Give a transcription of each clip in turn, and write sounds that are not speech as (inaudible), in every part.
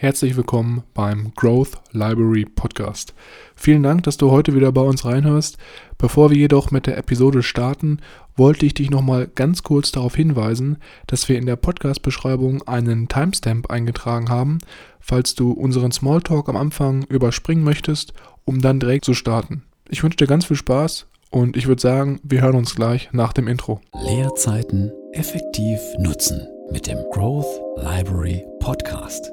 Herzlich willkommen beim Growth Library Podcast. Vielen Dank, dass du heute wieder bei uns reinhörst. Bevor wir jedoch mit der Episode starten, wollte ich dich nochmal ganz kurz darauf hinweisen, dass wir in der Podcast-Beschreibung einen Timestamp eingetragen haben, falls du unseren Smalltalk am Anfang überspringen möchtest, um dann direkt zu starten. Ich wünsche dir ganz viel Spaß und ich würde sagen, wir hören uns gleich nach dem Intro. Leerzeiten effektiv nutzen mit dem Growth Library Podcast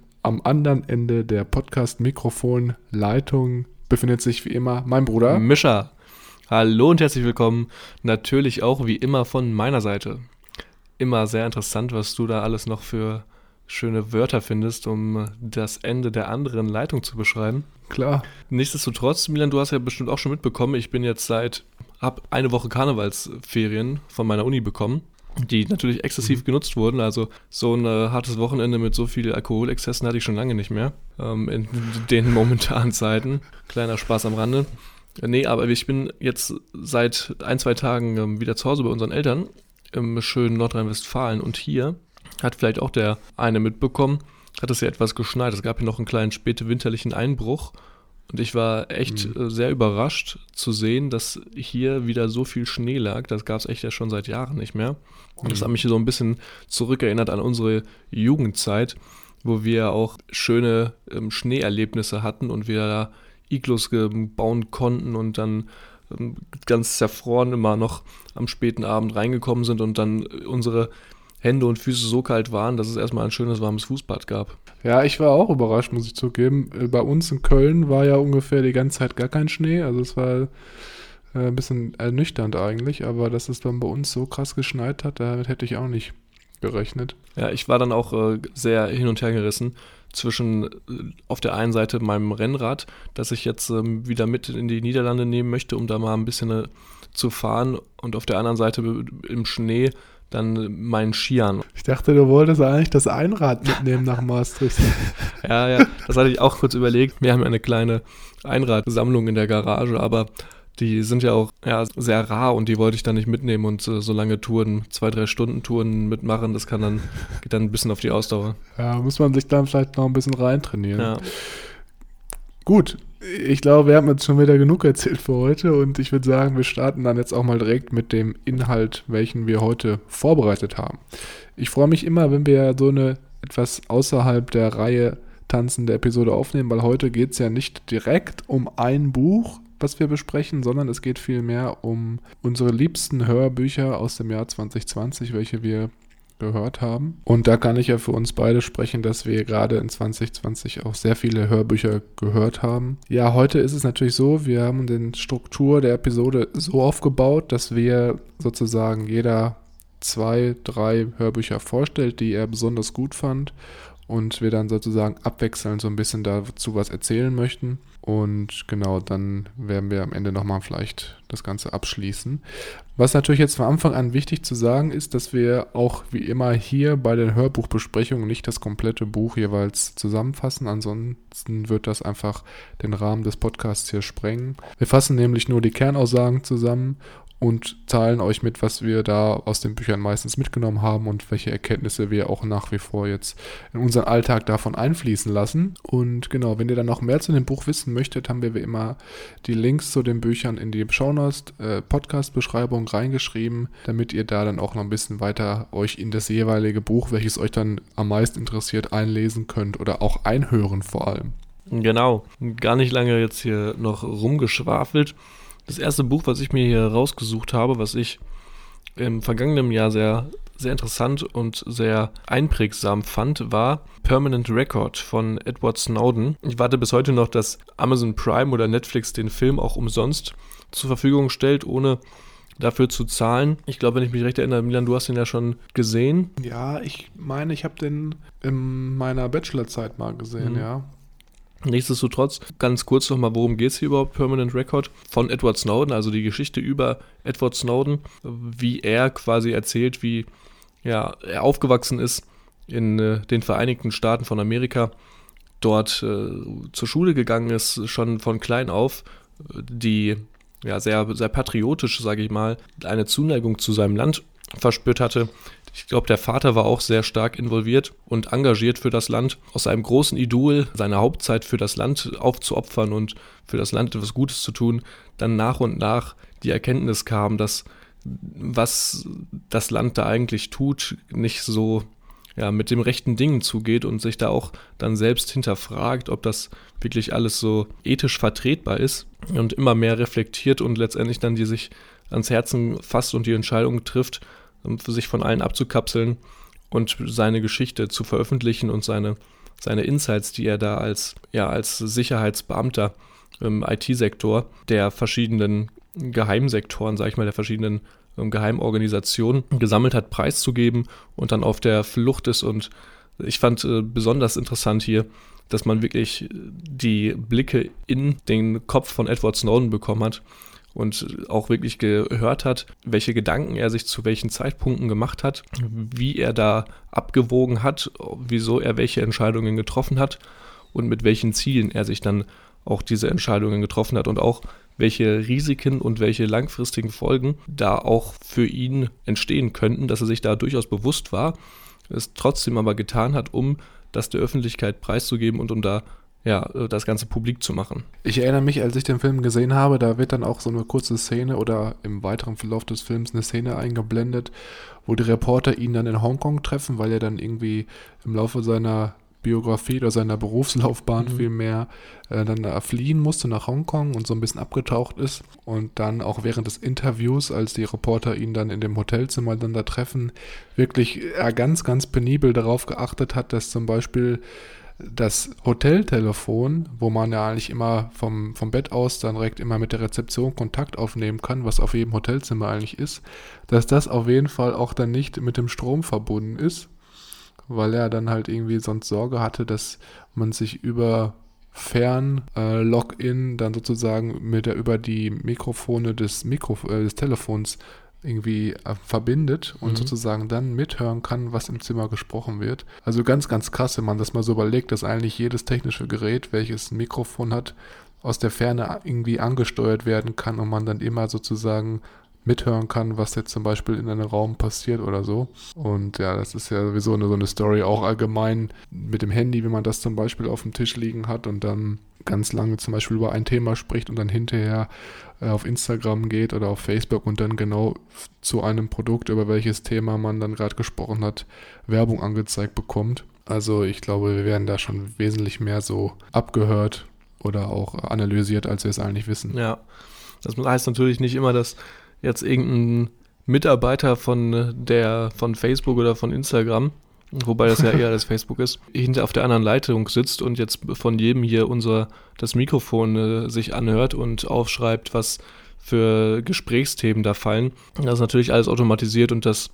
am anderen Ende der Podcast-Mikrofon-Leitung befindet sich wie immer mein Bruder. Mischa. Hallo und herzlich willkommen. Natürlich auch wie immer von meiner Seite. Immer sehr interessant, was du da alles noch für schöne Wörter findest, um das Ende der anderen Leitung zu beschreiben. Klar. Nichtsdestotrotz, Milan, du hast ja bestimmt auch schon mitbekommen, ich bin jetzt seit, hab eine Woche Karnevalsferien von meiner Uni bekommen die natürlich exzessiv mhm. genutzt wurden. Also so ein äh, hartes Wochenende mit so viel Alkoholexzessen hatte ich schon lange nicht mehr ähm, in (laughs) den momentanen Zeiten. Kleiner Spaß am Rande. Nee, aber ich bin jetzt seit ein, zwei Tagen ähm, wieder zu Hause bei unseren Eltern im schönen Nordrhein-Westfalen und hier hat vielleicht auch der eine mitbekommen, hat es ja etwas geschneit. Es gab hier noch einen kleinen spätewinterlichen Einbruch und ich war echt mhm. Äh, sehr überrascht zu sehen, dass hier wieder so viel Schnee lag. Das gab es echt ja schon seit Jahren nicht mehr. Und das mhm. hat mich so ein bisschen zurückerinnert an unsere Jugendzeit, wo wir auch schöne ähm, Schneeerlebnisse hatten und wir da Iglus bauen konnten und dann ähm, ganz zerfroren immer noch am späten Abend reingekommen sind und dann unsere Hände und Füße so kalt waren, dass es erstmal ein schönes warmes Fußbad gab. Ja, ich war auch überrascht, muss ich zugeben. Äh, bei uns in Köln war ja ungefähr die ganze Zeit gar kein Schnee. Also es war äh, ein bisschen ernüchternd eigentlich, aber dass es dann bei uns so krass geschneit hat, damit hätte ich auch nicht gerechnet. Ja, ich war dann auch äh, sehr hin und her gerissen zwischen äh, auf der einen Seite meinem Rennrad, das ich jetzt ähm, wieder mit in die Niederlande nehmen möchte, um da mal ein bisschen äh, zu fahren und auf der anderen Seite im Schnee dann meinen Skiern. Ich dachte, du wolltest eigentlich das Einrad mitnehmen nach Maastricht. (laughs) ja, ja, das hatte ich auch kurz überlegt. Wir haben eine kleine Einradsammlung in der Garage, aber die sind ja auch ja, sehr rar und die wollte ich dann nicht mitnehmen und äh, so lange Touren, zwei, drei Stunden Touren mitmachen, das kann dann, geht dann ein bisschen auf die Ausdauer. Ja, muss man sich dann vielleicht noch ein bisschen reintrainieren. Ja. Gut, ich glaube, wir haben jetzt schon wieder genug erzählt für heute und ich würde sagen, wir starten dann jetzt auch mal direkt mit dem Inhalt, welchen wir heute vorbereitet haben. Ich freue mich immer, wenn wir so eine etwas außerhalb der Reihe tanzende Episode aufnehmen, weil heute geht es ja nicht direkt um ein Buch, was wir besprechen, sondern es geht vielmehr um unsere liebsten Hörbücher aus dem Jahr 2020, welche wir gehört haben. Und da kann ich ja für uns beide sprechen, dass wir gerade in 2020 auch sehr viele Hörbücher gehört haben. Ja, heute ist es natürlich so, wir haben den Struktur der Episode so aufgebaut, dass wir sozusagen jeder zwei, drei Hörbücher vorstellt, die er besonders gut fand und wir dann sozusagen abwechselnd so ein bisschen dazu was erzählen möchten. Und genau, dann werden wir am Ende nochmal vielleicht das Ganze abschließen. Was natürlich jetzt von Anfang an wichtig zu sagen ist, dass wir auch wie immer hier bei den Hörbuchbesprechungen nicht das komplette Buch jeweils zusammenfassen. Ansonsten wird das einfach den Rahmen des Podcasts hier sprengen. Wir fassen nämlich nur die Kernaussagen zusammen und teilen euch mit, was wir da aus den Büchern meistens mitgenommen haben und welche Erkenntnisse wir auch nach wie vor jetzt in unseren Alltag davon einfließen lassen. Und genau, wenn ihr dann noch mehr zu dem Buch wissen möchtet, haben wir wie immer die Links zu den Büchern in die Shownotes, äh, Podcast-Beschreibung reingeschrieben, damit ihr da dann auch noch ein bisschen weiter euch in das jeweilige Buch, welches euch dann am meisten interessiert, einlesen könnt oder auch einhören vor allem. Genau, gar nicht lange jetzt hier noch rumgeschwafelt. Das erste Buch, was ich mir hier rausgesucht habe, was ich im vergangenen Jahr sehr, sehr interessant und sehr einprägsam fand, war Permanent Record von Edward Snowden. Ich warte bis heute noch, dass Amazon Prime oder Netflix den Film auch umsonst zur Verfügung stellt, ohne dafür zu zahlen. Ich glaube, wenn ich mich recht erinnere, Milan, du hast ihn ja schon gesehen. Ja, ich meine, ich habe den in meiner Bachelorzeit mal gesehen, mhm. ja. Nichtsdestotrotz, ganz kurz nochmal, worum geht es hier überhaupt, Permanent Record? Von Edward Snowden, also die Geschichte über Edward Snowden, wie er quasi erzählt, wie ja, er aufgewachsen ist in äh, den Vereinigten Staaten von Amerika, dort äh, zur Schule gegangen ist, schon von klein auf, die ja sehr, sehr patriotisch, sage ich mal, eine Zuneigung zu seinem Land verspürt hatte. Ich glaube, der Vater war auch sehr stark involviert und engagiert für das Land, aus einem großen Idol seine Hauptzeit für das Land aufzuopfern und für das Land etwas Gutes zu tun, dann nach und nach die Erkenntnis kam, dass was das Land da eigentlich tut, nicht so ja, mit dem rechten Dingen zugeht und sich da auch dann selbst hinterfragt, ob das wirklich alles so ethisch vertretbar ist und immer mehr reflektiert und letztendlich dann die sich ans Herzen fasst und die Entscheidung trifft, sich von allen abzukapseln und seine Geschichte zu veröffentlichen und seine, seine Insights, die er da als, ja, als Sicherheitsbeamter im IT-Sektor der verschiedenen Geheimsektoren, sag ich mal, der verschiedenen ähm, Geheimorganisationen gesammelt hat, preiszugeben und dann auf der Flucht ist. Und ich fand äh, besonders interessant hier, dass man wirklich die Blicke in den Kopf von Edward Snowden bekommen hat und auch wirklich gehört hat, welche Gedanken er sich zu welchen Zeitpunkten gemacht hat, wie er da abgewogen hat, wieso er welche Entscheidungen getroffen hat und mit welchen Zielen er sich dann auch diese Entscheidungen getroffen hat und auch welche Risiken und welche langfristigen Folgen da auch für ihn entstehen könnten, dass er sich da durchaus bewusst war, es trotzdem aber getan hat, um das der Öffentlichkeit preiszugeben und um da ja, das Ganze publik zu machen. Ich erinnere mich, als ich den Film gesehen habe, da wird dann auch so eine kurze Szene oder im weiteren Verlauf des Films eine Szene eingeblendet, wo die Reporter ihn dann in Hongkong treffen, weil er dann irgendwie im Laufe seiner Biografie oder seiner Berufslaufbahn mhm. vielmehr äh, dann da fliehen musste nach Hongkong und so ein bisschen abgetaucht ist und dann auch während des Interviews, als die Reporter ihn dann in dem Hotelzimmer dann da treffen, wirklich er ganz, ganz penibel darauf geachtet hat, dass zum Beispiel das Hoteltelefon, wo man ja eigentlich immer vom, vom Bett aus dann direkt immer mit der Rezeption Kontakt aufnehmen kann, was auf jedem Hotelzimmer eigentlich ist, dass das auf jeden Fall auch dann nicht mit dem Strom verbunden ist, weil er dann halt irgendwie sonst Sorge hatte, dass man sich über Fern-Login äh, dann sozusagen mit der über die Mikrofone des, Mikro, äh, des Telefons irgendwie äh, verbindet und mhm. sozusagen dann mithören kann, was im Zimmer gesprochen wird. Also ganz, ganz krass, wenn man das mal so überlegt, dass eigentlich jedes technische Gerät, welches ein Mikrofon hat, aus der Ferne irgendwie angesteuert werden kann und man dann immer sozusagen mithören kann, was jetzt zum Beispiel in einem Raum passiert oder so. Und ja, das ist ja sowieso eine, so eine Story auch allgemein mit dem Handy, wenn man das zum Beispiel auf dem Tisch liegen hat und dann ganz lange zum Beispiel über ein Thema spricht und dann hinterher auf Instagram geht oder auf Facebook und dann genau zu einem Produkt, über welches Thema man dann gerade gesprochen hat, Werbung angezeigt bekommt. Also ich glaube, wir werden da schon wesentlich mehr so abgehört oder auch analysiert, als wir es eigentlich wissen. Ja, das heißt natürlich nicht immer, dass jetzt irgendein Mitarbeiter von der von Facebook oder von Instagram, wobei das ja eher das Facebook ist, hinter auf der anderen Leitung sitzt und jetzt von jedem hier unser das Mikrofon äh, sich anhört und aufschreibt, was für Gesprächsthemen da fallen. Das ist natürlich alles automatisiert und das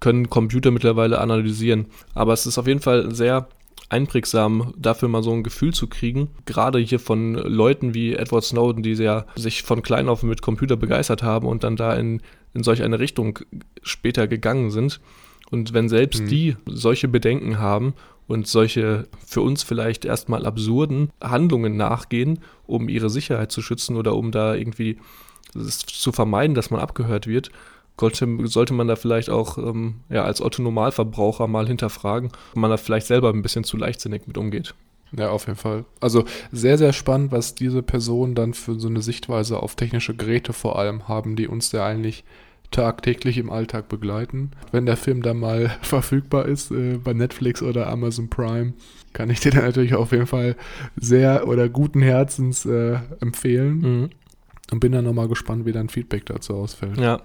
können Computer mittlerweile analysieren. Aber es ist auf jeden Fall sehr einprägsam, dafür mal so ein Gefühl zu kriegen. Gerade hier von Leuten wie Edward Snowden, die ja sich von klein auf mit Computer begeistert haben und dann da in, in solch eine Richtung später gegangen sind. Und wenn selbst mhm. die solche Bedenken haben und solche für uns vielleicht erstmal absurden Handlungen nachgehen, um ihre Sicherheit zu schützen oder um da irgendwie zu vermeiden, dass man abgehört wird, sollte, man da vielleicht auch ähm, ja, als Otto-Normalverbraucher mal hinterfragen, ob man da vielleicht selber ein bisschen zu leichtsinnig mit umgeht. Ja, auf jeden Fall. Also sehr, sehr spannend, was diese Personen dann für so eine Sichtweise auf technische Geräte vor allem haben, die uns ja eigentlich tagtäglich im Alltag begleiten. Wenn der Film dann mal (laughs) verfügbar ist äh, bei Netflix oder Amazon Prime, kann ich dir dann (laughs) natürlich auf jeden Fall sehr oder guten Herzens äh, empfehlen. Mhm. Und bin dann nochmal gespannt, wie dein Feedback dazu ausfällt. Ja,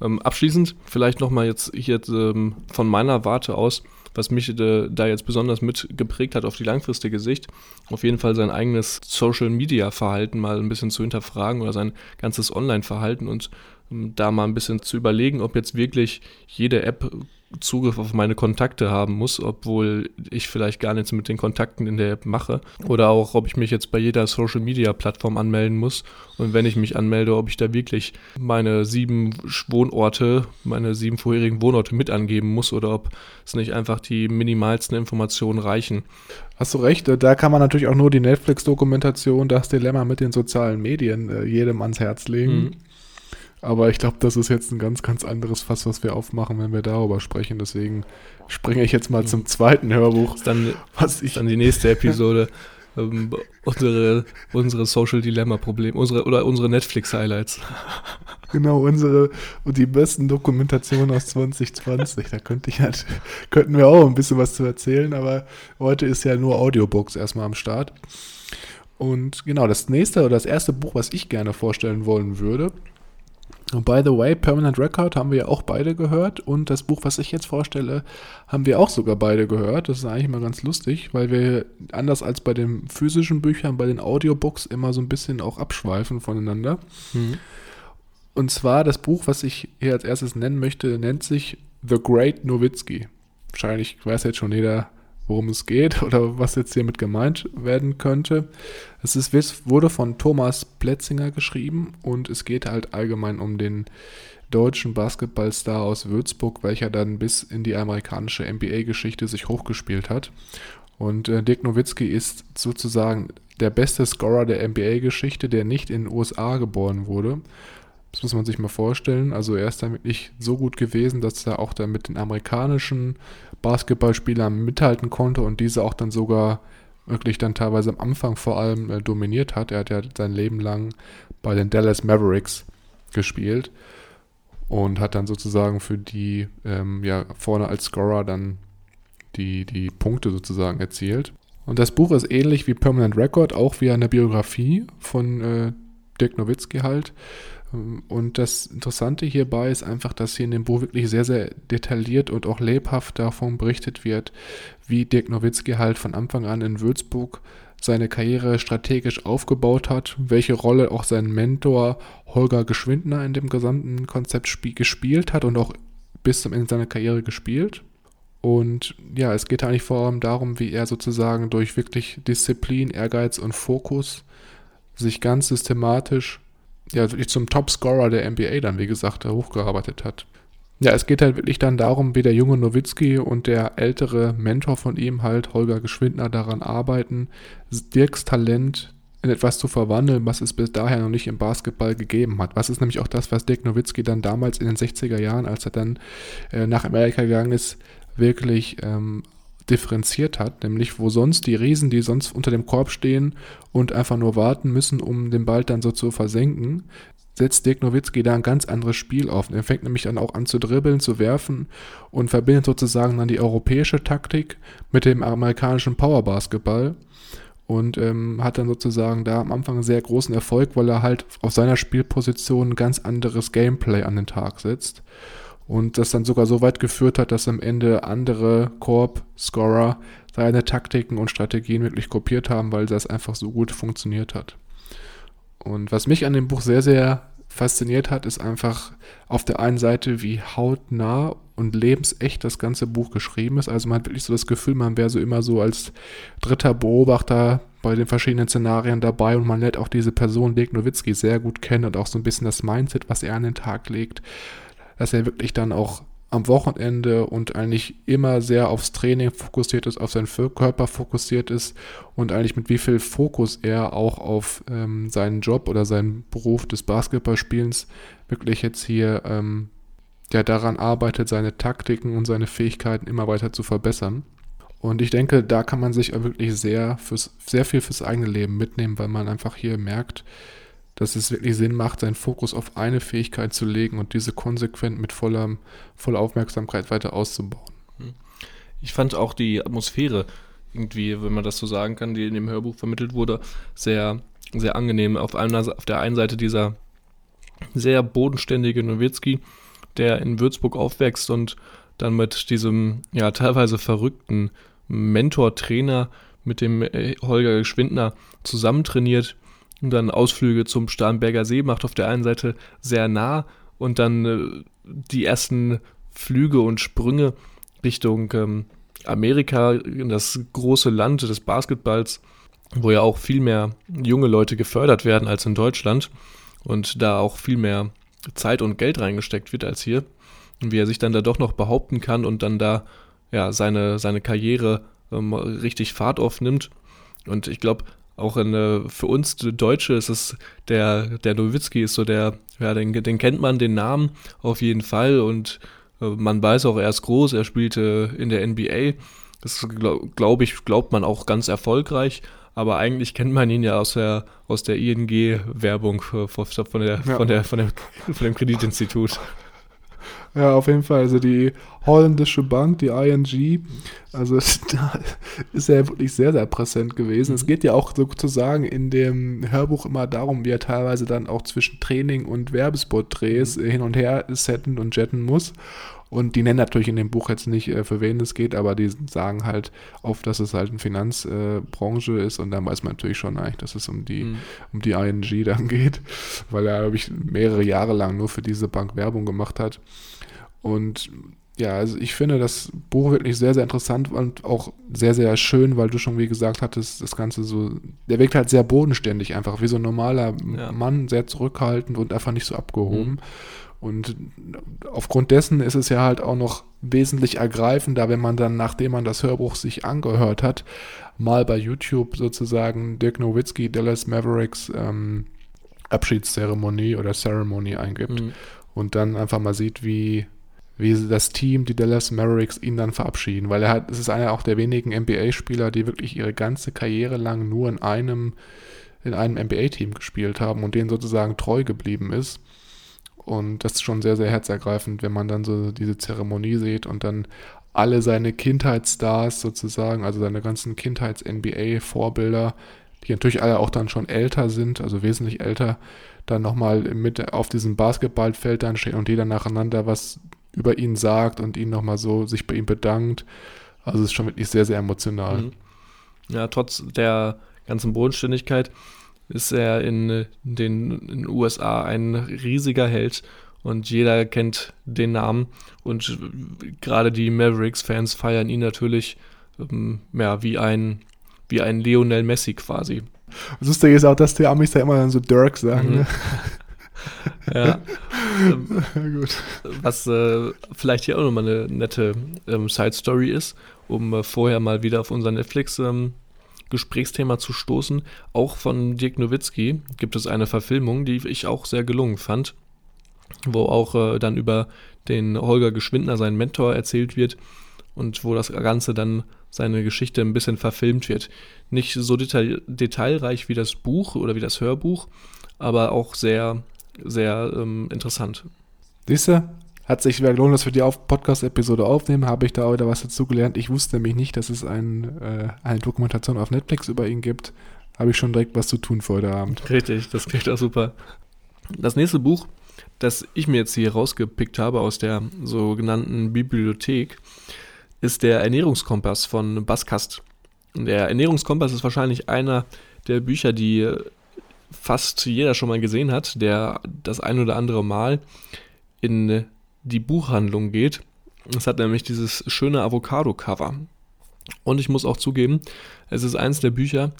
ähm, abschließend vielleicht nochmal jetzt hier ähm, von meiner Warte aus, was mich äh, da jetzt besonders mit geprägt hat auf die langfristige Sicht, auf jeden Fall sein eigenes Social-Media-Verhalten mal ein bisschen zu hinterfragen oder sein ganzes Online-Verhalten und da mal ein bisschen zu überlegen, ob jetzt wirklich jede App Zugriff auf meine Kontakte haben muss, obwohl ich vielleicht gar nichts mit den Kontakten in der App mache. Oder auch, ob ich mich jetzt bei jeder Social Media Plattform anmelden muss. Und wenn ich mich anmelde, ob ich da wirklich meine sieben Wohnorte, meine sieben vorherigen Wohnorte mit angeben muss oder ob es nicht einfach die minimalsten Informationen reichen. Hast du recht, da kann man natürlich auch nur die Netflix-Dokumentation, das Dilemma mit den sozialen Medien äh, jedem ans Herz legen. Mhm. Aber ich glaube, das ist jetzt ein ganz, ganz anderes Fass, was wir aufmachen, wenn wir darüber sprechen. Deswegen springe ich jetzt mal mhm. zum zweiten Hörbuch. Dann, was ich dann die nächste Episode. ähm, unsere, unsere Social Dilemma Problem, unsere oder unsere Netflix Highlights. Genau, unsere und die besten Dokumentationen aus 2020. Da könnte ich halt, könnten wir auch ein bisschen was zu erzählen, aber heute ist ja nur Audiobooks erstmal am Start. Und genau, das nächste oder das erste Buch, was ich gerne vorstellen wollen würde, und by the way, Permanent Record haben wir ja auch beide gehört und das Buch, was ich jetzt vorstelle, haben wir auch sogar beide gehört. Das ist eigentlich mal ganz lustig, weil wir anders als bei den physischen Büchern, bei den Audiobooks immer so ein bisschen auch abschweifen voneinander. Mhm. Und zwar das Buch, was ich hier als erstes nennen möchte, nennt sich The Great Nowitzki. Wahrscheinlich weiß jetzt schon jeder, worum es geht (laughs) oder was jetzt hiermit gemeint werden könnte. Es ist, wurde von Thomas Plätzinger geschrieben und es geht halt allgemein um den deutschen Basketballstar aus Würzburg, welcher dann bis in die amerikanische NBA-Geschichte sich hochgespielt hat. Und äh, Dirk Nowitzki ist sozusagen der beste Scorer der NBA-Geschichte, der nicht in den USA geboren wurde. Das muss man sich mal vorstellen. Also er ist dann wirklich so gut gewesen, dass er auch dann mit den amerikanischen Basketballspielern mithalten konnte und diese auch dann sogar wirklich dann teilweise am Anfang vor allem äh, dominiert hat. Er hat ja sein Leben lang bei den Dallas Mavericks gespielt und hat dann sozusagen für die ähm, ja vorne als Scorer dann die, die Punkte sozusagen erzielt. Und das Buch ist ähnlich wie Permanent Record, auch wie eine Biografie von äh, Dirk Nowitzki halt. Und das Interessante hierbei ist einfach, dass hier in dem Buch wirklich sehr, sehr detailliert und auch lebhaft davon berichtet wird, wie Dirk Nowitzki halt von Anfang an in Würzburg seine Karriere strategisch aufgebaut hat, welche Rolle auch sein Mentor Holger Geschwindner in dem gesamten Konzept gespielt hat und auch bis zum Ende seiner Karriere gespielt. Und ja, es geht eigentlich vor allem darum, wie er sozusagen durch wirklich Disziplin, Ehrgeiz und Fokus sich ganz systematisch ja, wirklich zum Topscorer der NBA dann, wie gesagt, hochgearbeitet hat. Ja, es geht halt wirklich dann darum, wie der junge Nowitzki und der ältere Mentor von ihm halt, Holger Geschwindner, daran arbeiten, Dirks Talent in etwas zu verwandeln, was es bis dahin noch nicht im Basketball gegeben hat. Was ist nämlich auch das, was Dirk Nowitzki dann damals in den 60er Jahren, als er dann äh, nach Amerika gegangen ist, wirklich ähm, differenziert hat, nämlich wo sonst die Riesen, die sonst unter dem Korb stehen und einfach nur warten müssen, um den Ball dann so zu versenken, setzt Dirk Nowitzki da ein ganz anderes Spiel auf. Er fängt nämlich dann auch an zu dribbeln, zu werfen und verbindet sozusagen dann die europäische Taktik mit dem amerikanischen Powerbasketball und ähm, hat dann sozusagen da am Anfang einen sehr großen Erfolg, weil er halt auf seiner Spielposition ein ganz anderes Gameplay an den Tag setzt und das dann sogar so weit geführt hat, dass am Ende andere Korb-Scorer seine Taktiken und Strategien wirklich kopiert haben, weil das einfach so gut funktioniert hat. Und was mich an dem Buch sehr, sehr fasziniert hat, ist einfach auf der einen Seite, wie hautnah und lebensecht das ganze Buch geschrieben ist. Also man hat wirklich so das Gefühl, man wäre so immer so als dritter Beobachter bei den verschiedenen Szenarien dabei und man lernt auch diese Person Dirk Nowitzki sehr gut kennen und auch so ein bisschen das Mindset, was er an den Tag legt dass er wirklich dann auch am Wochenende und eigentlich immer sehr aufs Training fokussiert ist, auf seinen Körper fokussiert ist und eigentlich mit wie viel Fokus er auch auf ähm, seinen Job oder seinen Beruf des Basketballspielens wirklich jetzt hier ähm, ja, daran arbeitet, seine Taktiken und seine Fähigkeiten immer weiter zu verbessern. Und ich denke, da kann man sich wirklich sehr, fürs, sehr viel fürs eigene Leben mitnehmen, weil man einfach hier merkt, dass es wirklich Sinn macht, seinen Fokus auf eine Fähigkeit zu legen und diese konsequent mit voller, voller Aufmerksamkeit weiter auszubauen. Hm. Ich fand auch die Atmosphäre irgendwie, wenn man das so sagen kann, die in dem Hörbuch vermittelt wurde, sehr, sehr angenehm. Auf, einer, auf der einen Seite dieser sehr bodenständige Nowitzki, der in Würzburg aufwächst und dann mit diesem ja teilweise verrückten Mentor-Trainer mit dem äh, Holger Geschwindner zusammentrainiert und dann Ausflüge zum Starnberger See macht auf der einen Seite sehr nah und dann äh, die ersten Flüge und Sprünge Richtung ähm, Amerika, das große Land des Basketballs, wo ja auch viel mehr junge Leute gefördert werden als in Deutschland und da auch viel mehr Zeit und Geld reingesteckt wird als hier. Und wie er sich dann da doch noch behaupten kann und dann da ja seine, seine Karriere ähm, richtig Fahrt aufnimmt. Und ich glaube, auch in, äh, für uns Deutsche ist es der, der Nowitzki ist so der, ja, den, den kennt man den Namen auf jeden Fall und äh, man weiß auch, er ist groß, er spielte in der NBA. Das glaube glaub ich, glaubt man auch ganz erfolgreich, aber eigentlich kennt man ihn ja aus der, aus der ING-Werbung äh, von, von, der, ja. von, der, von, der, von dem Kreditinstitut. Ja, auf jeden Fall. Also die holländische Bank, die ING, also (laughs) da ist er wirklich sehr, sehr präsent gewesen. Mhm. Es geht ja auch sozusagen in dem Hörbuch immer darum, wie er teilweise dann auch zwischen Training und Werbespot-Drehs mhm. hin und her setten und jetten muss. Und die nennen natürlich in dem Buch jetzt nicht, äh, für wen es geht, aber die sagen halt oft, dass es halt eine Finanzbranche äh, ist und dann weiß man natürlich schon eigentlich, dass es um die, mhm. um die ING (laughs) dann geht, weil er, glaube ich, mehrere Jahre lang nur für diese Bank Werbung gemacht hat. Und ja, also ich finde das Buch wirklich sehr, sehr interessant und auch sehr, sehr schön, weil du schon wie gesagt hattest, das Ganze so, der wirkt halt sehr bodenständig einfach, wie so ein normaler ja. Mann, sehr zurückhaltend und einfach nicht so abgehoben. Mhm. Und aufgrund dessen ist es ja halt auch noch wesentlich ergreifender, wenn man dann, nachdem man das Hörbuch sich angehört hat, mal bei YouTube sozusagen Dirk Nowitzki, Dallas Mavericks ähm, Abschiedszeremonie oder Ceremony eingibt mhm. und dann einfach mal sieht, wie wie das Team, die Dallas Mavericks, ihn dann verabschieden, weil er hat, es ist einer auch der wenigen NBA-Spieler, die wirklich ihre ganze Karriere lang nur in einem, in einem NBA-Team gespielt haben und denen sozusagen treu geblieben ist. Und das ist schon sehr, sehr herzergreifend, wenn man dann so diese Zeremonie sieht und dann alle seine Kindheitsstars sozusagen, also seine ganzen Kindheits-NBA-Vorbilder, die natürlich alle auch dann schon älter sind, also wesentlich älter, dann nochmal mit auf diesem Basketballfeld dann stehen und jeder nacheinander was über ihn sagt und ihn nochmal so sich bei ihm bedankt. Also es ist schon wirklich sehr, sehr emotional. Mhm. Ja, trotz der ganzen Bodenständigkeit ist er in den, in den USA ein riesiger Held und jeder kennt den Namen und gerade die Mavericks-Fans feiern ihn natürlich ähm, ja, wie ein wie ein Lionel Messi quasi. Das Lustige ist auch, dass die Amis da immer dann so Dirk sagen. Mhm. Ne? (laughs) ja. Ähm, (laughs) Gut. Was äh, vielleicht hier auch nochmal eine nette ähm, Side-Story ist, um äh, vorher mal wieder auf unser Netflix ähm, zu stoßen. Auch von Dirk Nowitzki gibt es eine Verfilmung, die ich auch sehr gelungen fand, wo auch äh, dann über den Holger Geschwindner, seinen Mentor, erzählt wird und wo das Ganze dann seine Geschichte ein bisschen verfilmt wird. Nicht so detail detailreich wie das Buch oder wie das Hörbuch, aber auch sehr sehr ähm, interessant. Siehst du, hat sich wieder gelohnt, dass wir die Podcast-Episode aufnehmen. Habe ich da wieder was dazugelernt. Ich wusste nämlich nicht, dass es ein, äh, eine Dokumentation auf Netflix über ihn gibt. Habe ich schon direkt was zu tun für heute Abend. Richtig, das klingt auch super. Das nächste Buch, das ich mir jetzt hier rausgepickt habe aus der sogenannten Bibliothek, ist der Ernährungskompass von Baskast. Der Ernährungskompass ist wahrscheinlich einer der Bücher, die fast jeder schon mal gesehen hat, der das ein oder andere Mal in die Buchhandlung geht. Es hat nämlich dieses schöne Avocado-Cover. Und ich muss auch zugeben, es ist eines der Bücher,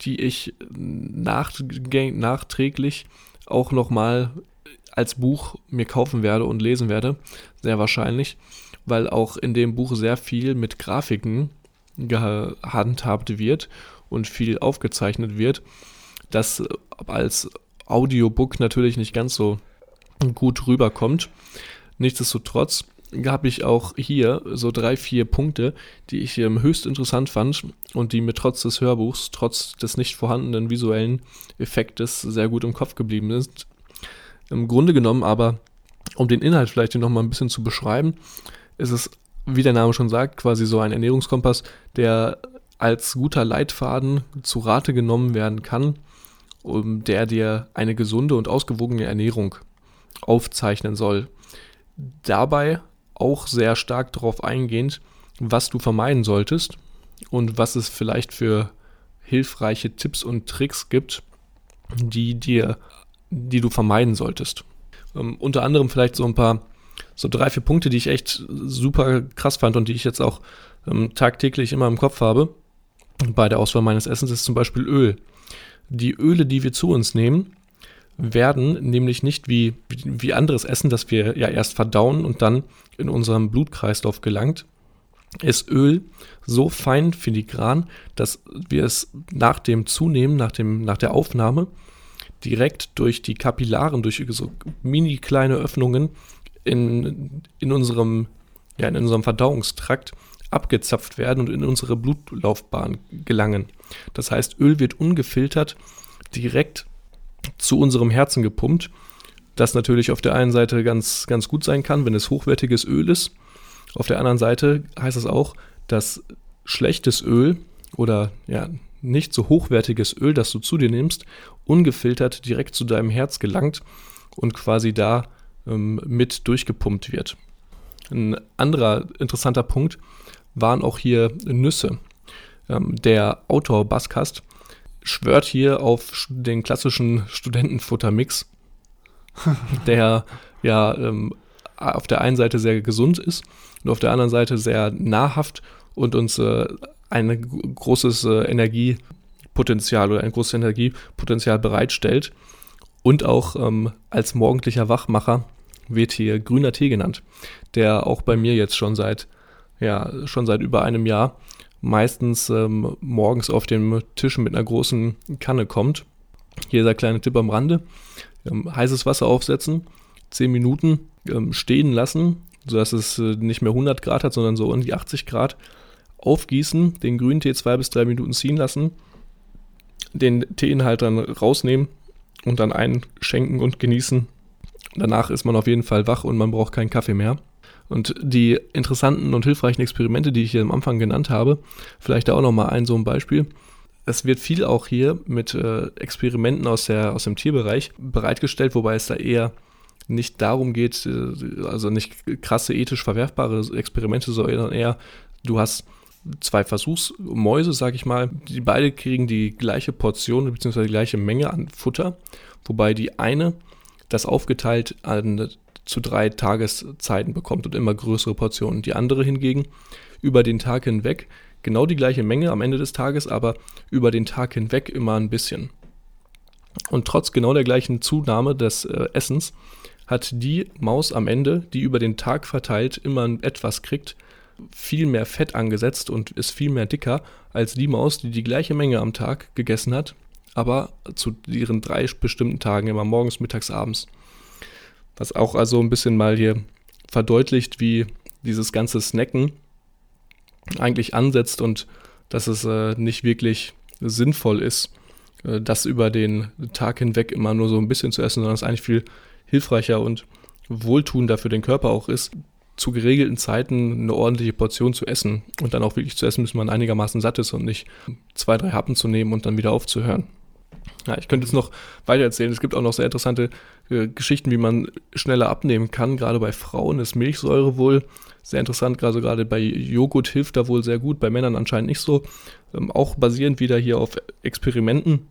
die ich nachträglich auch nochmal als Buch mir kaufen werde und lesen werde. Sehr wahrscheinlich, weil auch in dem Buch sehr viel mit Grafiken gehandhabt wird und viel aufgezeichnet wird das als Audiobook natürlich nicht ganz so gut rüberkommt. Nichtsdestotrotz habe ich auch hier so drei, vier Punkte, die ich höchst interessant fand und die mir trotz des Hörbuchs, trotz des nicht vorhandenen visuellen Effektes sehr gut im Kopf geblieben sind. Im Grunde genommen aber, um den Inhalt vielleicht noch mal ein bisschen zu beschreiben, ist es, wie der Name schon sagt, quasi so ein Ernährungskompass, der als guter Leitfaden zu Rate genommen werden kann um der dir eine gesunde und ausgewogene Ernährung aufzeichnen soll. Dabei auch sehr stark darauf eingehend, was du vermeiden solltest und was es vielleicht für hilfreiche Tipps und Tricks gibt, die dir, die du vermeiden solltest. Ähm, unter anderem vielleicht so ein paar so drei, vier Punkte, die ich echt super krass fand und die ich jetzt auch ähm, tagtäglich immer im Kopf habe bei der Auswahl meines Essens, ist zum Beispiel Öl. Die Öle, die wir zu uns nehmen, werden nämlich nicht wie, wie anderes Essen, das wir ja erst verdauen und dann in unserem Blutkreislauf gelangt, ist Öl so fein filigran, dass wir es nach dem Zunehmen, nach, dem, nach der Aufnahme direkt durch die Kapillaren, durch so mini kleine Öffnungen in, in, unserem, ja, in unserem Verdauungstrakt abgezapft werden und in unsere Blutlaufbahn gelangen. Das heißt, Öl wird ungefiltert direkt zu unserem Herzen gepumpt. Das natürlich auf der einen Seite ganz, ganz gut sein kann, wenn es hochwertiges Öl ist. Auf der anderen Seite heißt es auch, dass schlechtes Öl oder ja, nicht so hochwertiges Öl, das du zu dir nimmst, ungefiltert direkt zu deinem Herz gelangt und quasi da ähm, mit durchgepumpt wird. Ein anderer interessanter Punkt waren auch hier Nüsse. Ähm, der Autor Baskast schwört hier auf den klassischen Studentenfuttermix, (laughs) der ja ähm, auf der einen Seite sehr gesund ist und auf der anderen Seite sehr nahrhaft und uns äh, ein großes äh, Energiepotenzial oder ein großes Energiepotenzial bereitstellt. Und auch ähm, als morgendlicher Wachmacher wird hier grüner Tee genannt, der auch bei mir jetzt schon seit, ja, schon seit über einem Jahr meistens ähm, morgens auf dem Tisch mit einer großen Kanne kommt. Hier der kleine Tipp am Rande. Ähm, heißes Wasser aufsetzen, 10 Minuten ähm, stehen lassen, sodass es äh, nicht mehr 100 Grad hat, sondern so um die 80 Grad. Aufgießen, den grünen Tee zwei bis drei Minuten ziehen lassen, den Teeinhalt dann rausnehmen und dann einschenken und genießen. Danach ist man auf jeden Fall wach und man braucht keinen Kaffee mehr. Und die interessanten und hilfreichen Experimente, die ich hier am Anfang genannt habe, vielleicht auch nochmal ein so ein Beispiel. Es wird viel auch hier mit äh, Experimenten aus, der, aus dem Tierbereich bereitgestellt, wobei es da eher nicht darum geht, äh, also nicht krasse ethisch verwerfbare Experimente, sondern eher, du hast zwei Versuchsmäuse, sag ich mal, die beide kriegen die gleiche Portion bzw. die gleiche Menge an Futter, wobei die eine das aufgeteilt an zu drei Tageszeiten bekommt und immer größere Portionen. Die andere hingegen über den Tag hinweg genau die gleiche Menge am Ende des Tages, aber über den Tag hinweg immer ein bisschen. Und trotz genau der gleichen Zunahme des äh, Essens hat die Maus am Ende, die über den Tag verteilt immer etwas kriegt, viel mehr Fett angesetzt und ist viel mehr dicker als die Maus, die die gleiche Menge am Tag gegessen hat, aber zu ihren drei bestimmten Tagen, immer morgens, mittags, abends. Was auch also ein bisschen mal hier verdeutlicht, wie dieses ganze Snacken eigentlich ansetzt und dass es äh, nicht wirklich sinnvoll ist, äh, das über den Tag hinweg immer nur so ein bisschen zu essen, sondern es eigentlich viel hilfreicher und wohltuender für den Körper auch ist, zu geregelten Zeiten eine ordentliche Portion zu essen und dann auch wirklich zu essen, bis man einigermaßen satt ist und nicht zwei, drei Happen zu nehmen und dann wieder aufzuhören. Ja, ich könnte jetzt noch weiter erzählen. Es gibt auch noch sehr interessante äh, Geschichten, wie man schneller abnehmen kann. Gerade bei Frauen ist Milchsäure wohl sehr interessant. Also gerade bei Joghurt hilft da wohl sehr gut, bei Männern anscheinend nicht so. Ähm, auch basierend wieder hier auf Experimenten.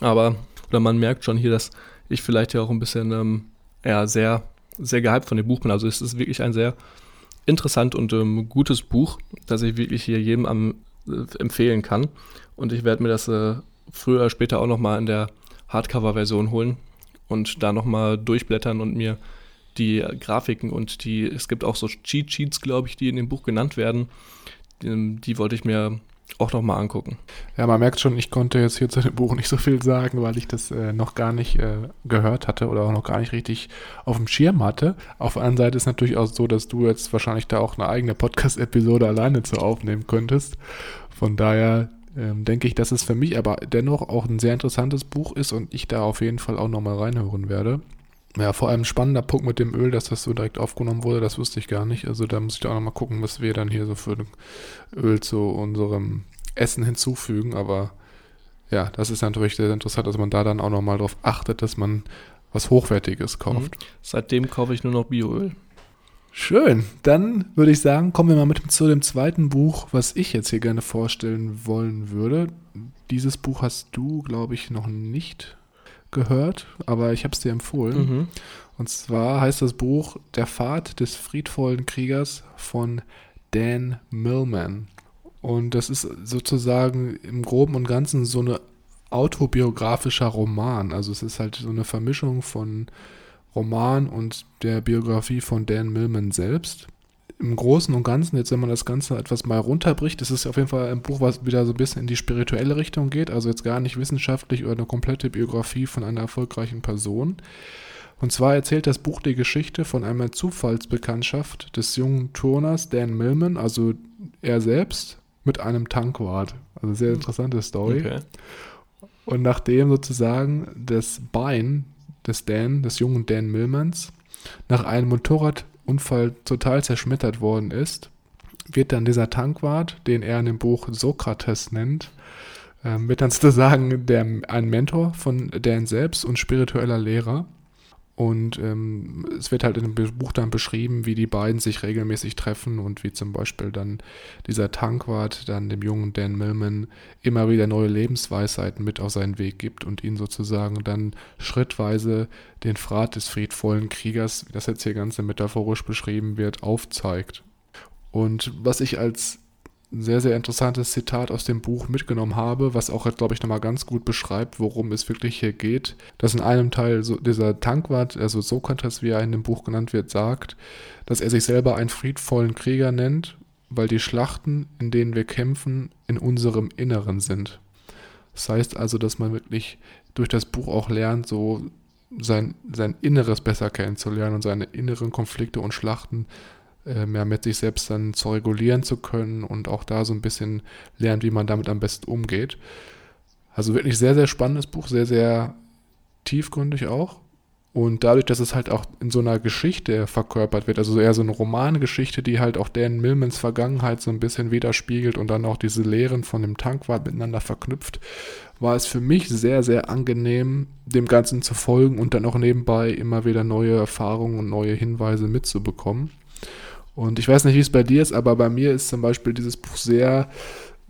Aber, oder man merkt schon hier, dass ich vielleicht ja auch ein bisschen ähm, ja, sehr, sehr gehypt von dem Buch bin. Also es ist wirklich ein sehr interessant und ähm, gutes Buch, das ich wirklich hier jedem am, äh, empfehlen kann. Und ich werde mir das äh, früher oder später auch nochmal in der Hardcover-Version holen und da nochmal durchblättern und mir die Grafiken und die, es gibt auch so Cheat Sheets, glaube ich, die in dem Buch genannt werden. Die, die wollte ich mir auch nochmal angucken. Ja, man merkt schon, ich konnte jetzt hier zu dem Buch nicht so viel sagen, weil ich das äh, noch gar nicht äh, gehört hatte oder auch noch gar nicht richtig auf dem Schirm hatte. Auf der anderen Seite ist natürlich auch so, dass du jetzt wahrscheinlich da auch eine eigene Podcast-Episode alleine zu aufnehmen könntest. Von daher ähm, denke ich, dass es für mich aber dennoch auch ein sehr interessantes Buch ist und ich da auf jeden Fall auch nochmal reinhören werde. Ja, vor allem spannender Punkt mit dem Öl, dass das so direkt aufgenommen wurde, das wusste ich gar nicht. Also da muss ich da auch nochmal gucken, was wir dann hier so für Öl zu unserem Essen hinzufügen. Aber ja, das ist natürlich sehr interessant, dass man da dann auch nochmal darauf achtet, dass man was Hochwertiges kauft. Mhm. Seitdem kaufe ich nur noch Bioöl. Schön. Dann würde ich sagen, kommen wir mal mit zu dem zweiten Buch, was ich jetzt hier gerne vorstellen wollen würde. Dieses Buch hast du, glaube ich, noch nicht gehört, aber ich habe es dir empfohlen. Mhm. Und zwar heißt das Buch Der Pfad des friedvollen Kriegers von Dan Millman. Und das ist sozusagen im Groben und Ganzen so eine autobiografischer Roman. Also es ist halt so eine Vermischung von Roman und der Biografie von Dan Millman selbst. Im Großen und Ganzen, jetzt wenn man das Ganze etwas mal runterbricht, ist es auf jeden Fall ein Buch, was wieder so ein bisschen in die spirituelle Richtung geht, also jetzt gar nicht wissenschaftlich oder eine komplette Biografie von einer erfolgreichen Person. Und zwar erzählt das Buch die Geschichte von einer Zufallsbekanntschaft des jungen Turners Dan Millman, also er selbst, mit einem Tankwart. Also sehr interessante Story. Okay. Und nachdem sozusagen das Bein des Dan, des jungen Dan Millmans, nach einem Motorradunfall total zerschmettert worden ist, wird dann dieser Tankwart, den er in dem Buch Sokrates nennt, äh, wird dann sozusagen der, ein Mentor von Dan selbst und spiritueller Lehrer. Und ähm, es wird halt in dem Buch dann beschrieben, wie die beiden sich regelmäßig treffen und wie zum Beispiel dann dieser Tankwart dann dem jungen Dan Millman immer wieder neue Lebensweisheiten mit auf seinen Weg gibt und ihn sozusagen dann schrittweise den Pfad des friedvollen Kriegers, wie das jetzt hier ganz metaphorisch beschrieben wird, aufzeigt. Und was ich als sehr, sehr interessantes Zitat aus dem Buch mitgenommen habe, was auch, glaube ich, nochmal ganz gut beschreibt, worum es wirklich hier geht. Dass in einem Teil so dieser Tankwart, also Sokrates, wie er in dem Buch genannt wird, sagt, dass er sich selber einen friedvollen Krieger nennt, weil die Schlachten, in denen wir kämpfen, in unserem Inneren sind. Das heißt also, dass man wirklich durch das Buch auch lernt, so sein, sein Inneres besser kennenzulernen und seine inneren Konflikte und Schlachten äh, mehr mit sich selbst dann zu regulieren zu können und auch da so ein bisschen lernt, wie man damit am besten umgeht. Also wirklich sehr, sehr spannendes Buch, sehr, sehr tiefgründig auch. Und dadurch, dass es halt auch in so einer Geschichte verkörpert wird, also eher so eine Romangeschichte, die halt auch Dan Millmans Vergangenheit so ein bisschen widerspiegelt und dann auch diese Lehren von dem Tankwart miteinander verknüpft, war es für mich sehr, sehr angenehm, dem Ganzen zu folgen und dann auch nebenbei immer wieder neue Erfahrungen und neue Hinweise mitzubekommen. Und ich weiß nicht, wie es bei dir ist, aber bei mir ist zum Beispiel dieses Buch sehr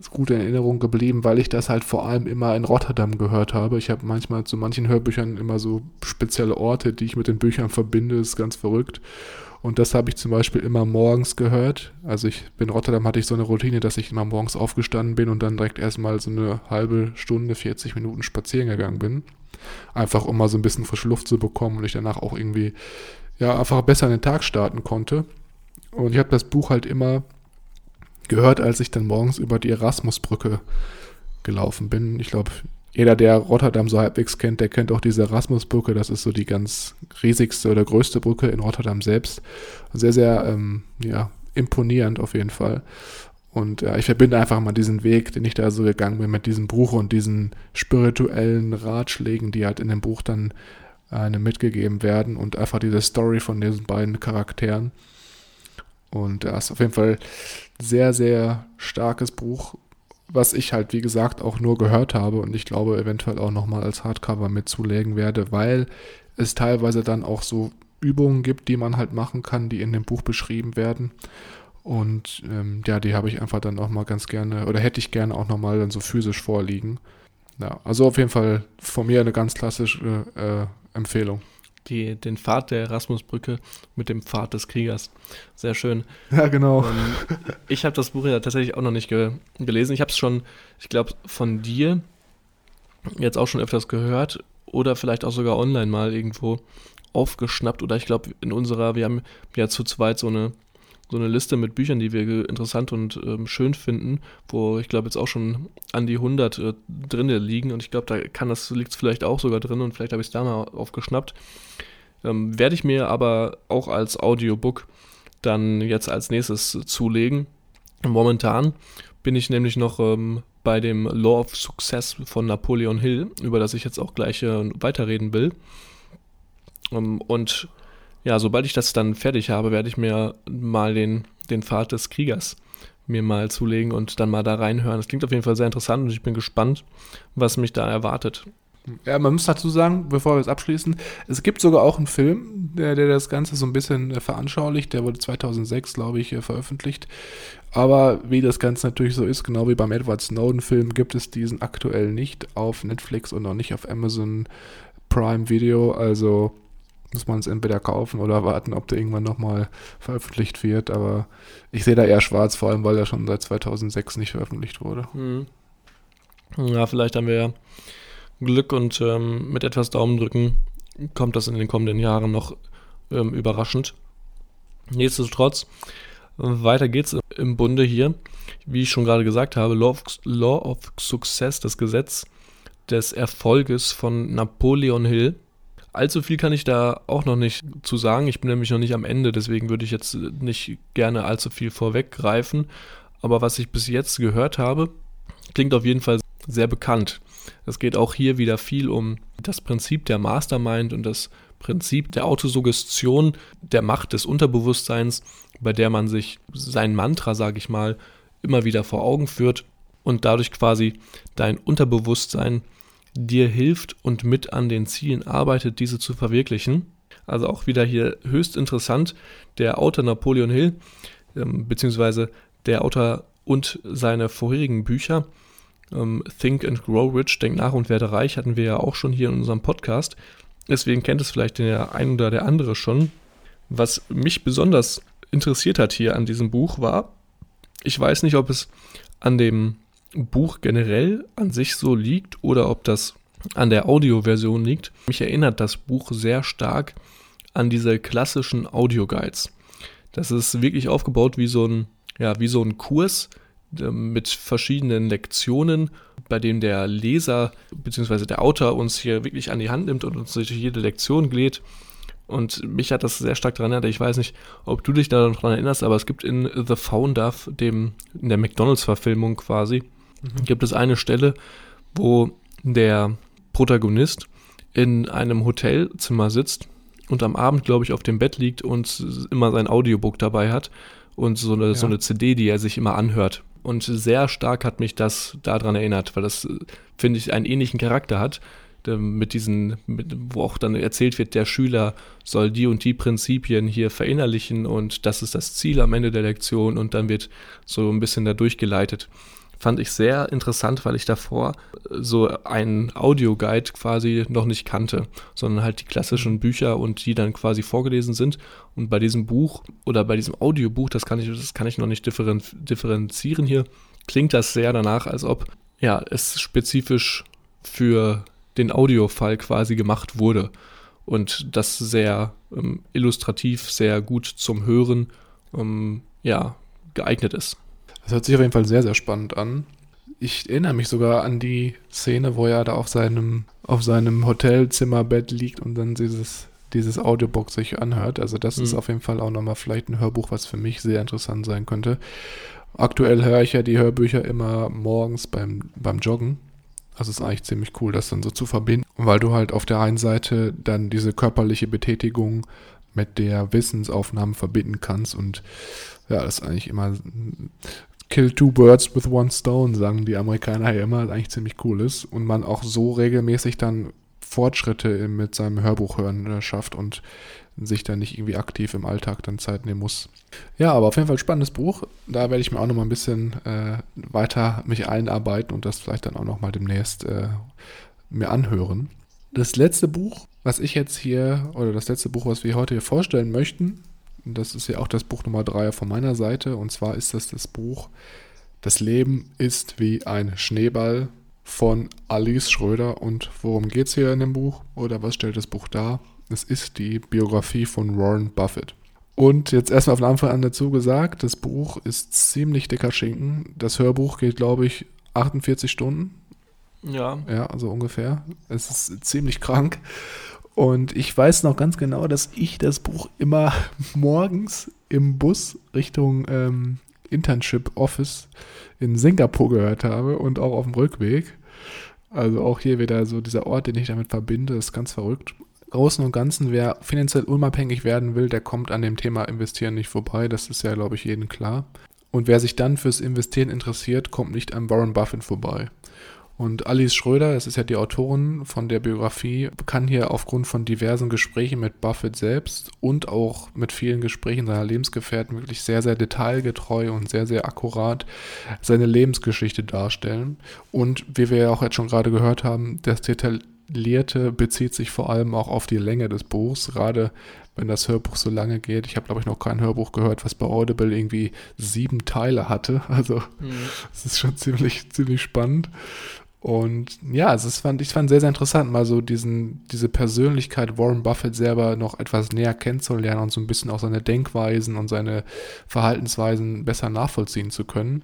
gut in Erinnerung geblieben, weil ich das halt vor allem immer in Rotterdam gehört habe. Ich habe manchmal zu manchen Hörbüchern immer so spezielle Orte, die ich mit den Büchern verbinde. Ist ganz verrückt. Und das habe ich zum Beispiel immer morgens gehört. Also ich in Rotterdam hatte ich so eine Routine, dass ich immer morgens aufgestanden bin und dann direkt erstmal so eine halbe Stunde, 40 Minuten spazieren gegangen bin. Einfach um mal so ein bisschen frische Luft zu bekommen und ich danach auch irgendwie ja einfach besser in den Tag starten konnte. Und ich habe das Buch halt immer gehört, als ich dann morgens über die Erasmusbrücke gelaufen bin. Ich glaube, jeder, der Rotterdam so halbwegs kennt, der kennt auch diese Erasmusbrücke. Das ist so die ganz riesigste oder größte Brücke in Rotterdam selbst. Sehr, sehr ähm, ja, imponierend auf jeden Fall. Und äh, ich verbinde einfach mal diesen Weg, den ich da so gegangen bin, mit diesem Buch und diesen spirituellen Ratschlägen, die halt in dem Buch dann äh, einem mitgegeben werden und einfach diese Story von diesen beiden Charakteren. Und das ist auf jeden Fall sehr, sehr starkes Buch, was ich halt, wie gesagt, auch nur gehört habe und ich glaube, eventuell auch nochmal als Hardcover mitzulegen werde, weil es teilweise dann auch so Übungen gibt, die man halt machen kann, die in dem Buch beschrieben werden. Und ähm, ja, die habe ich einfach dann auch mal ganz gerne, oder hätte ich gerne auch nochmal dann so physisch vorliegen. Ja, also auf jeden Fall von mir eine ganz klassische äh, Empfehlung die, den Pfad der Erasmusbrücke mit dem Pfad des Kriegers. Sehr schön. Ja, genau. Ähm, ich habe das Buch ja tatsächlich auch noch nicht ge gelesen. Ich habe es schon, ich glaube, von dir jetzt auch schon öfters gehört oder vielleicht auch sogar online mal irgendwo aufgeschnappt. Oder ich glaube, in unserer, wir haben ja zu zweit so eine so eine Liste mit Büchern, die wir interessant und ähm, schön finden, wo ich glaube jetzt auch schon an die 100 äh, drinne liegen und ich glaube, da kann das liegt es vielleicht auch sogar drin und vielleicht habe ich es da mal aufgeschnappt. Ähm, Werde ich mir aber auch als Audiobook dann jetzt als nächstes zulegen. Momentan bin ich nämlich noch ähm, bei dem Law of Success von Napoleon Hill, über das ich jetzt auch gleich äh, weiterreden will. Ähm, und ja, sobald ich das dann fertig habe, werde ich mir mal den, den Pfad des Kriegers mir mal zulegen und dann mal da reinhören. Das klingt auf jeden Fall sehr interessant und ich bin gespannt, was mich da erwartet. Ja, man muss dazu sagen, bevor wir es abschließen, es gibt sogar auch einen Film, der, der das Ganze so ein bisschen äh, veranschaulicht. Der wurde 2006, glaube ich, äh, veröffentlicht. Aber wie das Ganze natürlich so ist, genau wie beim Edward Snowden-Film, gibt es diesen aktuell nicht auf Netflix und auch nicht auf Amazon Prime Video. Also muss man es entweder kaufen oder warten, ob der irgendwann nochmal veröffentlicht wird. Aber ich sehe da eher schwarz, vor allem weil er schon seit 2006 nicht veröffentlicht wurde. Hm. Ja, vielleicht haben wir ja Glück und ähm, mit etwas Daumendrücken kommt das in den kommenden Jahren noch ähm, überraschend. Nichtsdestotrotz, weiter geht's im Bunde hier. Wie ich schon gerade gesagt habe, Law of, Law of Success, das Gesetz des Erfolges von Napoleon Hill. Allzu viel kann ich da auch noch nicht zu sagen. Ich bin nämlich noch nicht am Ende, deswegen würde ich jetzt nicht gerne allzu viel vorweggreifen. Aber was ich bis jetzt gehört habe, klingt auf jeden Fall sehr bekannt. Es geht auch hier wieder viel um das Prinzip der Mastermind und das Prinzip der Autosuggestion, der Macht des Unterbewusstseins, bei der man sich sein Mantra, sage ich mal, immer wieder vor Augen führt und dadurch quasi dein Unterbewusstsein dir hilft und mit an den Zielen arbeitet, diese zu verwirklichen. Also auch wieder hier höchst interessant, der Autor Napoleon Hill, ähm, beziehungsweise der Autor und seine vorherigen Bücher, ähm, Think and Grow Rich, Denk nach und werde reich, hatten wir ja auch schon hier in unserem Podcast. Deswegen kennt es vielleicht der ein oder der andere schon. Was mich besonders interessiert hat hier an diesem Buch war, ich weiß nicht, ob es an dem Buch generell an sich so liegt oder ob das an der Audioversion liegt. Mich erinnert das Buch sehr stark an diese klassischen Audioguides. Das ist wirklich aufgebaut wie so ein, ja, wie so ein Kurs äh, mit verschiedenen Lektionen, bei dem der Leser bzw. der Autor uns hier wirklich an die Hand nimmt und uns durch jede Lektion glädt. Und mich hat das sehr stark daran erinnert. Ich weiß nicht, ob du dich daran erinnerst, aber es gibt in The Founder, dem, in der McDonalds-Verfilmung quasi, mhm. gibt es eine Stelle, wo der Protagonist in einem Hotelzimmer sitzt und am Abend, glaube ich, auf dem Bett liegt und immer sein Audiobook dabei hat und so eine, ja. so eine CD, die er sich immer anhört. Und sehr stark hat mich das daran erinnert, weil das, finde ich, einen ähnlichen Charakter hat. Mit diesen, mit, wo auch dann erzählt wird, der Schüler soll die und die Prinzipien hier verinnerlichen und das ist das Ziel am Ende der Lektion und dann wird so ein bisschen da durchgeleitet fand ich sehr interessant, weil ich davor so einen Audioguide quasi noch nicht kannte, sondern halt die klassischen. Bücher und die dann quasi vorgelesen sind. Und bei diesem Buch oder bei diesem Audiobuch, das kann ich, das kann ich noch nicht differenzieren hier, klingt das sehr danach, als ob ja, es spezifisch für den Audiofall quasi gemacht wurde. Und das sehr ähm, illustrativ, sehr gut zum Hören ähm, ja, geeignet ist. Das hört sich auf jeden Fall sehr, sehr spannend an. Ich erinnere mich sogar an die Szene, wo er da auf seinem, auf seinem Hotelzimmerbett liegt und dann dieses, dieses Audiobook sich anhört. Also das mhm. ist auf jeden Fall auch nochmal vielleicht ein Hörbuch, was für mich sehr interessant sein könnte. Aktuell höre ich ja die Hörbücher immer morgens beim, beim Joggen. Also ist eigentlich ziemlich cool, das dann so zu verbinden, weil du halt auf der einen Seite dann diese körperliche Betätigung mit der Wissensaufnahme verbinden kannst und ja, das ist eigentlich immer Kill two birds with one stone, sagen die Amerikaner ja immer, eigentlich ziemlich cool ist. Und man auch so regelmäßig dann Fortschritte mit seinem Hörbuchhören äh, schafft und sich dann nicht irgendwie aktiv im Alltag dann Zeit nehmen muss. Ja, aber auf jeden Fall spannendes Buch. Da werde ich mir auch noch mal ein bisschen äh, weiter mich einarbeiten und das vielleicht dann auch noch mal demnächst äh, mir anhören. Das letzte Buch, was ich jetzt hier, oder das letzte Buch, was wir heute hier vorstellen möchten, das ist ja auch das Buch Nummer 3 von meiner Seite. Und zwar ist das das Buch Das Leben ist wie ein Schneeball von Alice Schröder. Und worum geht es hier in dem Buch? Oder was stellt das Buch dar? Es ist die Biografie von Warren Buffett. Und jetzt erstmal von Anfang an dazu gesagt, das Buch ist ziemlich dicker Schinken. Das Hörbuch geht, glaube ich, 48 Stunden. Ja. Ja, also ungefähr. Es ist ziemlich krank. Und ich weiß noch ganz genau, dass ich das Buch immer (laughs) morgens im Bus Richtung ähm, Internship Office in Singapur gehört habe und auch auf dem Rückweg. Also auch hier wieder so dieser Ort, den ich damit verbinde, ist ganz verrückt. Großen und Ganzen, wer finanziell unabhängig werden will, der kommt an dem Thema Investieren nicht vorbei. Das ist ja, glaube ich, jedem klar. Und wer sich dann fürs Investieren interessiert, kommt nicht an Warren Buffett vorbei. Und Alice Schröder, das ist ja die Autorin von der Biografie, kann hier aufgrund von diversen Gesprächen mit Buffett selbst und auch mit vielen Gesprächen seiner Lebensgefährten wirklich sehr, sehr detailgetreu und sehr, sehr akkurat seine Lebensgeschichte darstellen. Und wie wir ja auch jetzt schon gerade gehört haben, das Detaillierte bezieht sich vor allem auch auf die Länge des Buchs, gerade wenn das Hörbuch so lange geht. Ich habe, glaube ich, noch kein Hörbuch gehört, was bei Audible irgendwie sieben Teile hatte. Also, mhm. es mhm. ist schon ziemlich, ziemlich spannend. Und ja, es fand, ich fand sehr, sehr interessant, mal so diesen, diese Persönlichkeit Warren Buffett selber noch etwas näher kennenzulernen und so ein bisschen auch seine Denkweisen und seine Verhaltensweisen besser nachvollziehen zu können.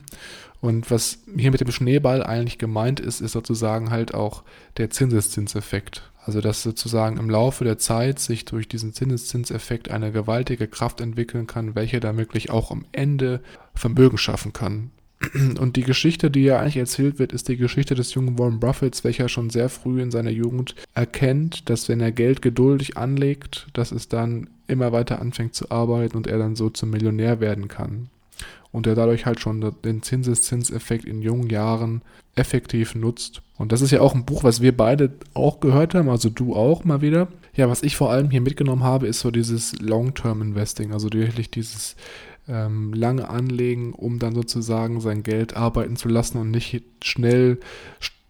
Und was hier mit dem Schneeball eigentlich gemeint ist, ist sozusagen halt auch der Zinseszinseffekt. Also dass sozusagen im Laufe der Zeit sich durch diesen Zinseszinseffekt eine gewaltige Kraft entwickeln kann, welche da wirklich auch am Ende Vermögen schaffen kann. (clears throat) Und die Geschichte, die ja eigentlich erzählt wird, ist die Geschichte des jungen Warren Buffetts, welcher schon sehr früh in seiner Jugend erkennt, dass wenn er Geld geduldig anlegt, dass es dann immer weiter anfängt zu arbeiten und er dann so zum Millionär werden kann. Und er dadurch halt schon den Zinseszinseffekt in jungen Jahren effektiv nutzt. Und das ist ja auch ein Buch, was wir beide auch gehört haben, also du auch mal wieder. Ja, was ich vor allem hier mitgenommen habe, ist so dieses Long-Term-Investing, also wirklich dieses ähm, lange anlegen, um dann sozusagen sein Geld arbeiten zu lassen und nicht schnell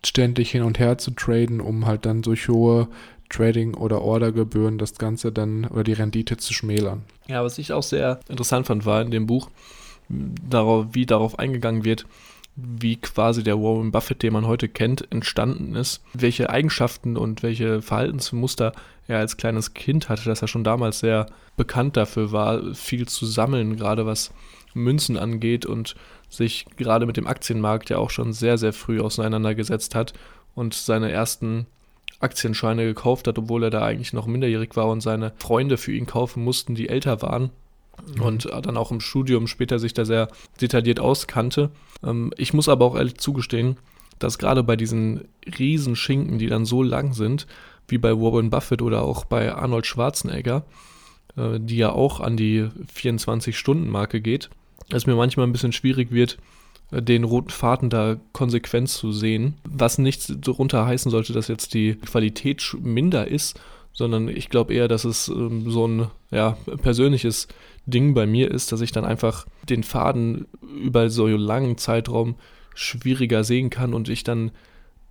ständig hin und her zu traden, um halt dann durch hohe Trading- oder Ordergebühren das Ganze dann oder die Rendite zu schmälern. Ja, was ich auch sehr interessant fand, war in dem Buch, darauf, wie darauf eingegangen wird, wie quasi der Warren Buffett, den man heute kennt, entstanden ist, welche Eigenschaften und welche Verhaltensmuster er als kleines Kind hatte, dass er schon damals sehr bekannt dafür war, viel zu sammeln, gerade was Münzen angeht und sich gerade mit dem Aktienmarkt ja auch schon sehr, sehr früh auseinandergesetzt hat und seine ersten Aktienscheine gekauft hat, obwohl er da eigentlich noch minderjährig war und seine Freunde für ihn kaufen mussten, die älter waren mhm. und dann auch im Studium später sich da sehr detailliert auskannte. Ähm, ich muss aber auch ehrlich zugestehen, dass gerade bei diesen Riesenschinken, die dann so lang sind, wie bei Warren Buffett oder auch bei Arnold Schwarzenegger, äh, die ja auch an die 24-Stunden-Marke geht, es mir manchmal ein bisschen schwierig wird, äh, den roten Faden da konsequent zu sehen, was nichts darunter heißen sollte, dass jetzt die Qualität minder ist, sondern ich glaube eher, dass es ähm, so ein ja, persönliches Ding bei mir ist, dass ich dann einfach den Faden über so einen langen Zeitraum schwieriger sehen kann und ich dann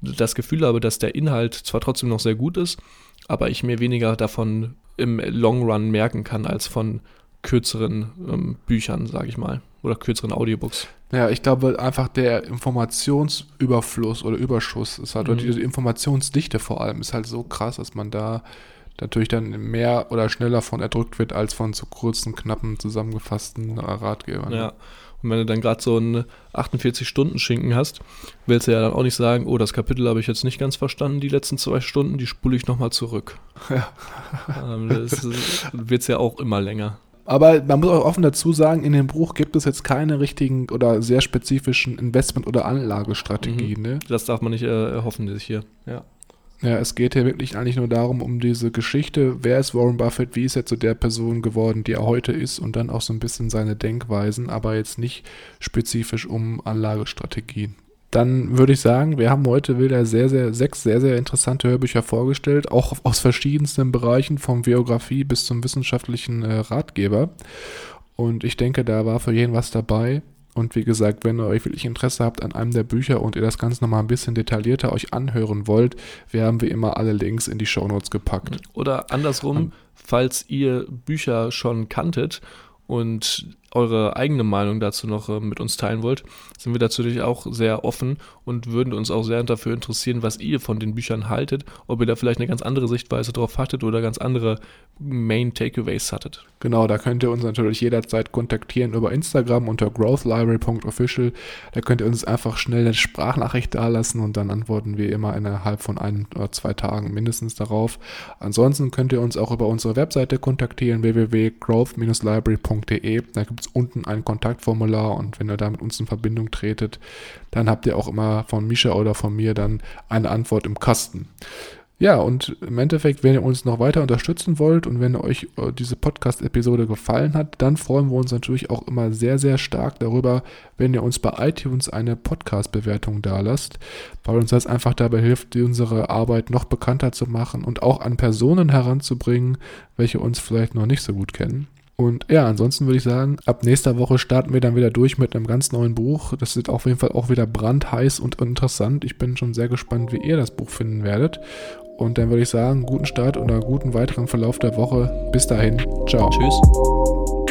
das Gefühl habe, dass der Inhalt zwar trotzdem noch sehr gut ist, aber ich mir weniger davon im Long Run merken kann als von kürzeren ähm, Büchern, sage ich mal, oder kürzeren Audiobooks. Ja, ich glaube einfach der Informationsüberfluss oder Überschuss ist halt, mhm. oder die Informationsdichte vor allem ist halt so krass, dass man da natürlich dann mehr oder schneller von erdrückt wird als von zu kurzen, knappen, zusammengefassten Ratgebern. Ja. Und wenn du dann gerade so einen 48-Stunden-Schinken hast, willst du ja dann auch nicht sagen, oh, das Kapitel habe ich jetzt nicht ganz verstanden, die letzten zwei Stunden, die spule ich nochmal zurück. (laughs) Ja. Ähm, das wird es ja auch immer länger. Aber man muss auch offen dazu sagen, in dem Buch gibt es jetzt keine richtigen oder sehr spezifischen Investment- oder Anlagestrategien. Mhm. Ne? Das darf man nicht äh, erhoffen, sich hier. Ja. Ja, es geht hier wirklich eigentlich nur darum, um diese Geschichte, wer ist Warren Buffett, wie ist er zu der Person geworden, die er heute ist und dann auch so ein bisschen seine Denkweisen, aber jetzt nicht spezifisch um Anlagestrategien. Dann würde ich sagen, wir haben heute wieder sehr, sehr, sechs sehr, sehr interessante Hörbücher vorgestellt, auch aus verschiedensten Bereichen, vom Biografie bis zum wissenschaftlichen äh, Ratgeber. Und ich denke, da war für jeden was dabei. Und wie gesagt, wenn ihr euch wirklich Interesse habt an einem der Bücher und ihr das Ganze nochmal ein bisschen detaillierter euch anhören wollt, wir haben wie immer alle Links in die Shownotes gepackt. Oder andersrum, falls ihr Bücher schon kanntet und eure eigene Meinung dazu noch äh, mit uns teilen wollt, sind wir natürlich auch sehr offen und würden uns auch sehr dafür interessieren, was ihr von den Büchern haltet, ob ihr da vielleicht eine ganz andere Sichtweise drauf hattet oder ganz andere Main Takeaways hattet. Genau, da könnt ihr uns natürlich jederzeit kontaktieren über Instagram unter growthlibrary.official. Da könnt ihr uns einfach schnell eine Sprachnachricht dalassen und dann antworten wir immer innerhalb von ein oder zwei Tagen mindestens darauf. Ansonsten könnt ihr uns auch über unsere Webseite kontaktieren www.growth-library.de. Da gibt es unten ein Kontaktformular und wenn ihr da mit uns in Verbindung tretet, dann habt ihr auch immer von Misha oder von mir dann eine Antwort im Kasten. Ja, und im Endeffekt, wenn ihr uns noch weiter unterstützen wollt und wenn euch äh, diese Podcast-Episode gefallen hat, dann freuen wir uns natürlich auch immer sehr, sehr stark darüber, wenn ihr uns bei iTunes eine Podcast-Bewertung dalasst, weil uns das einfach dabei hilft, unsere Arbeit noch bekannter zu machen und auch an Personen heranzubringen, welche uns vielleicht noch nicht so gut kennen. Und ja, ansonsten würde ich sagen, ab nächster Woche starten wir dann wieder durch mit einem ganz neuen Buch. Das wird auf jeden Fall auch wieder brandheiß und interessant. Ich bin schon sehr gespannt, wie ihr das Buch finden werdet. Und dann würde ich sagen, guten Start oder guten weiteren Verlauf der Woche. Bis dahin. Ciao. Tschüss.